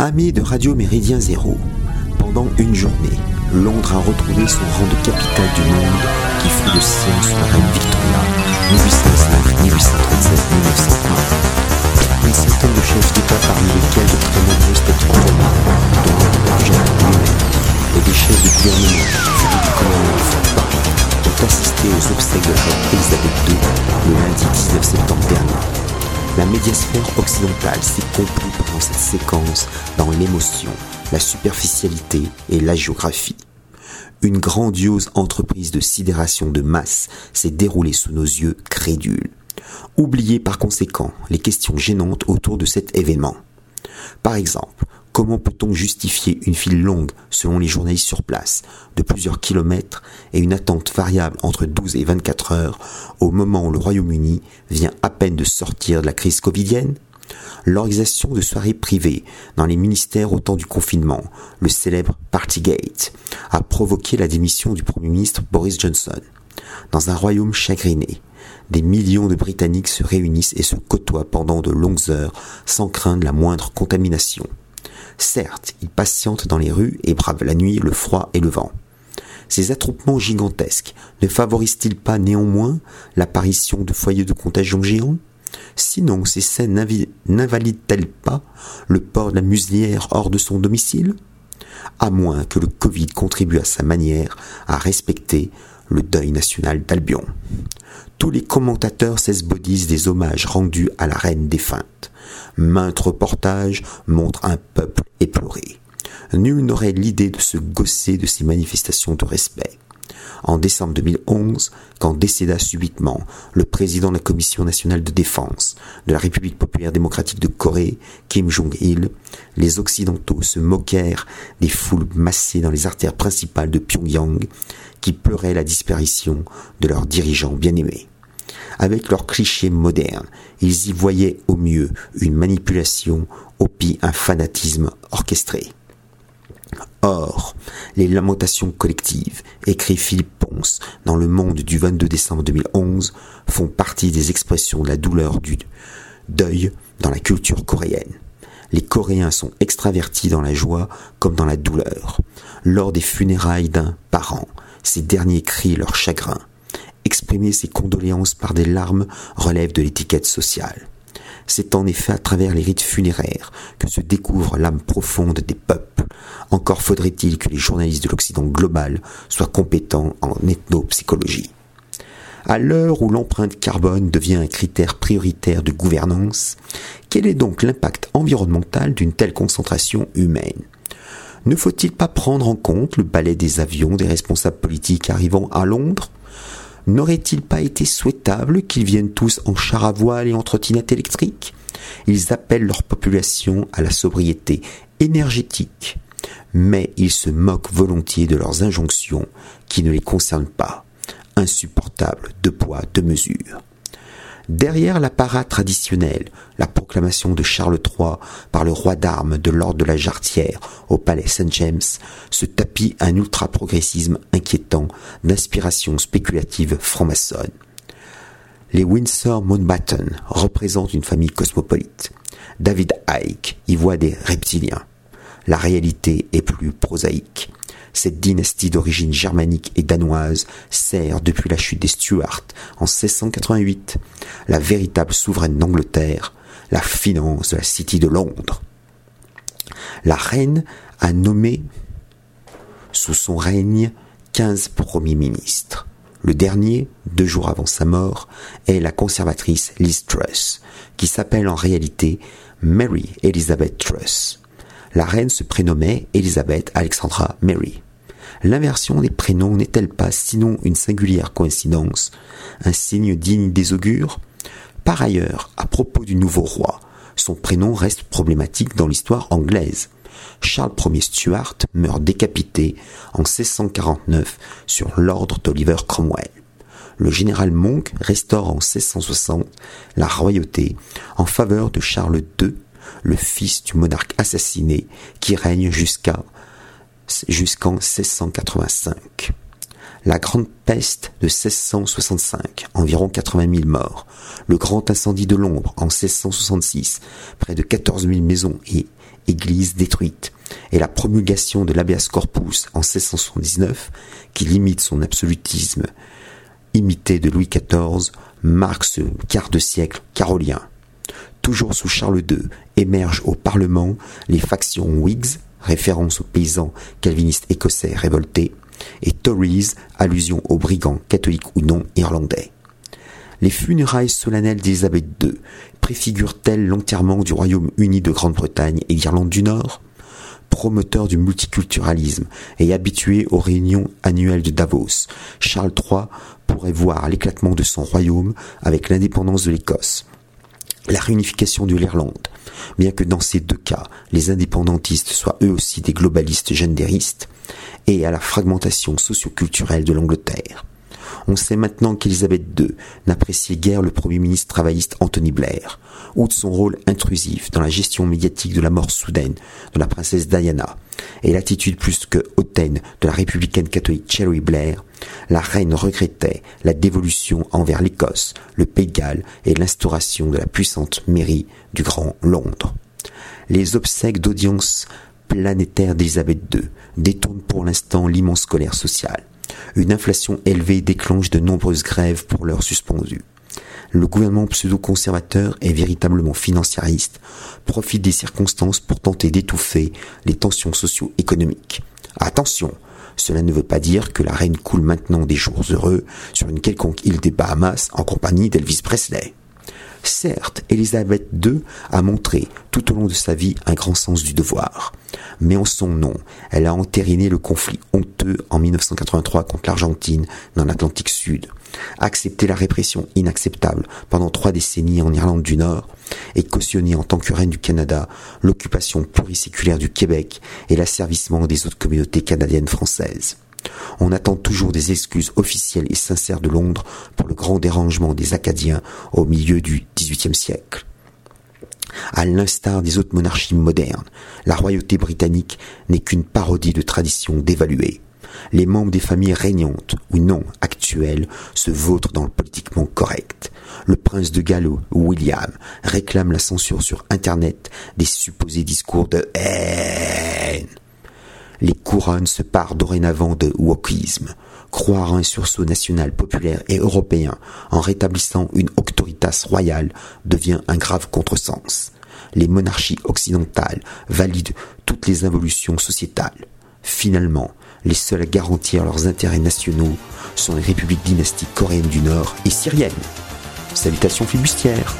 Amis de Radio Méridien Zéro, pendant une journée, Londres a retrouvé son rang de capitale du monde qui fut le sien sous la reine Victoria, 1805, 1837, 1901. Une centaine de chefs d'État parmi lesquels de très nombreuses têtes couronnées, dont Jacques lui-même, et des chefs de gouvernement, Philippe commandement de Paris, ont assisté aux obsèques de la reine Elisabeth II le lundi 19 septembre dernier. La médiasphère occidentale s'est compris pendant cette séquence dans l'émotion, la superficialité et la géographie. Une grandiose entreprise de sidération de masse s'est déroulée sous nos yeux crédules. Oubliez par conséquent les questions gênantes autour de cet événement. Par exemple, Comment peut-on justifier une file longue, selon les journalistes sur place, de plusieurs kilomètres et une attente variable entre 12 et 24 heures au moment où le Royaume-Uni vient à peine de sortir de la crise covidienne? L'organisation de soirées privées dans les ministères au temps du confinement, le célèbre Partygate, a provoqué la démission du Premier ministre Boris Johnson. Dans un royaume chagriné, des millions de Britanniques se réunissent et se côtoient pendant de longues heures sans craindre la moindre contamination. Certes, ils patientent dans les rues et bravent la nuit, le froid et le vent. Ces attroupements gigantesques ne favorisent-ils pas néanmoins l'apparition de foyers de contagion géants? Sinon, ces scènes n'invalident-elles pas le port de la muselière hors de son domicile? À moins que le Covid contribue à sa manière à respecter le deuil national d'Albion. Tous les commentateurs s'esbodisent des hommages rendus à la reine défunte. Maintes reportages montrent un peuple éploré. Nul n'aurait l'idée de se gosser de ces manifestations de respect. En décembre 2011, quand décéda subitement le président de la Commission nationale de défense de la République populaire démocratique de Corée, Kim Jong-il, les Occidentaux se moquèrent des foules massées dans les artères principales de Pyongyang qui pleuraient la disparition de leurs dirigeants bien-aimés. Avec leurs clichés modernes, ils y voyaient au mieux une manipulation, au pire un fanatisme orchestré. Or, les lamentations collectives, écrit Philippe Ponce dans Le Monde du 22 décembre 2011, font partie des expressions de la douleur du deuil dans la culture coréenne. Les Coréens sont extravertis dans la joie comme dans la douleur. Lors des funérailles d'un parent, ces derniers crient leur chagrin. Exprimer ses condoléances par des larmes relève de l'étiquette sociale. C'est en effet à travers les rites funéraires que se découvre l'âme profonde des peuples. Encore faudrait-il que les journalistes de l'Occident global soient compétents en ethnopsychologie. À l'heure où l'empreinte carbone devient un critère prioritaire de gouvernance, quel est donc l'impact environnemental d'une telle concentration humaine? Ne faut-il pas prendre en compte le balai des avions des responsables politiques arrivant à Londres? N'aurait-il pas été souhaitable qu'ils viennent tous en char à voile et en trottinette électrique? Ils appellent leur population à la sobriété énergétique, mais ils se moquent volontiers de leurs injonctions qui ne les concernent pas. Insupportable de poids, de mesure. Derrière l'apparat traditionnel, la proclamation de Charles III par le roi d'armes de l'ordre de la Jarretière au palais Saint James se tapit un ultra-progressisme inquiétant d'inspiration spéculative franc-maçonne. Les Windsor Mountbatten représentent une famille cosmopolite. David Icke y voit des reptiliens. La réalité est plus prosaïque. Cette dynastie d'origine germanique et danoise sert depuis la chute des Stuarts en 1688 la véritable souveraine d'Angleterre, la finance de la City de Londres. La reine a nommé sous son règne 15 premiers ministres. Le dernier, deux jours avant sa mort, est la conservatrice Liz Truss, qui s'appelle en réalité Mary Elizabeth Truss la reine se prénommait Elisabeth Alexandra Mary. L'inversion des prénoms n'est-elle pas sinon une singulière coïncidence, un signe digne des augures? Par ailleurs, à propos du nouveau roi, son prénom reste problématique dans l'histoire anglaise. Charles Ier Stuart meurt décapité en 1649 sur l'ordre d'Oliver Cromwell. Le général Monk restaure en 1660 la royauté en faveur de Charles II le fils du monarque assassiné qui règne jusqu'à jusqu'en 1685. La grande peste de 1665, environ 80 000 morts. Le grand incendie de Londres en 1666, près de 14 000 maisons et église détruite, et la promulgation de l'habeas corpus en 1679, qui limite son absolutisme imité de Louis XIV, marque ce quart de siècle carolien. Toujours sous Charles II, émergent au Parlement les factions Whigs, référence aux paysans calvinistes écossais révoltés, et Tories, allusion aux brigands catholiques ou non irlandais. Les funérailles solennelles d'Élisabeth II préfigurent-elles l'enterrement du Royaume-Uni de Grande-Bretagne et d'Irlande du Nord? Promoteur du multiculturalisme et habitué aux réunions annuelles de Davos, Charles III pourrait voir l'éclatement de son royaume avec l'indépendance de l'Écosse, la réunification de l'Irlande, bien que dans ces deux cas, les indépendantistes soient eux aussi des globalistes gendéristes, et à la fragmentation socioculturelle de l'Angleterre. On sait maintenant qu'Elisabeth II n'appréciait guère le Premier ministre travailliste Anthony Blair, ou de son rôle intrusif dans la gestion médiatique de la mort soudaine de la princesse Diana, et l'attitude plus que hautaine de la républicaine catholique Cherry Blair, la reine regrettait la dévolution envers l'Écosse, le Pays de Galles et l'instauration de la puissante mairie du Grand Londres. Les obsèques d'audience planétaire d'Elisabeth II détournent pour l'instant l'immense colère sociale. Une inflation élevée déclenche de nombreuses grèves pour l'heure suspendues. Le gouvernement pseudo-conservateur et véritablement financiariste profite des circonstances pour tenter d'étouffer les tensions socio-économiques. Attention, cela ne veut pas dire que la reine coule maintenant des jours heureux sur une quelconque île des Bahamas en compagnie d'Elvis Presley. Certes, Elisabeth II a montré tout au long de sa vie un grand sens du devoir. Mais en son nom, elle a entériné le conflit honteux en 1983 contre l'Argentine dans l'Atlantique Sud, accepté la répression inacceptable pendant trois décennies en Irlande du Nord et cautionné en tant que reine du Canada l'occupation pluriséculaire du Québec et l'asservissement des autres communautés canadiennes françaises. On attend toujours des excuses officielles et sincères de Londres pour le grand dérangement des Acadiens au milieu du XVIIIe siècle. À l'instar des autres monarchies modernes, la royauté britannique n'est qu'une parodie de traditions dévaluées. Les membres des familles régnantes ou non actuelles se vautrent dans le politiquement correct. Le prince de Gallo, William, réclame la censure sur Internet des supposés discours de haine les couronnes se parent dorénavant de wokisme. Croire un sursaut national populaire et européen en rétablissant une auctoritas royale devient un grave contresens. Les monarchies occidentales valident toutes les involutions sociétales. Finalement, les seuls à garantir leurs intérêts nationaux sont les républiques dynastiques coréennes du Nord et syriennes. Salutations flibustières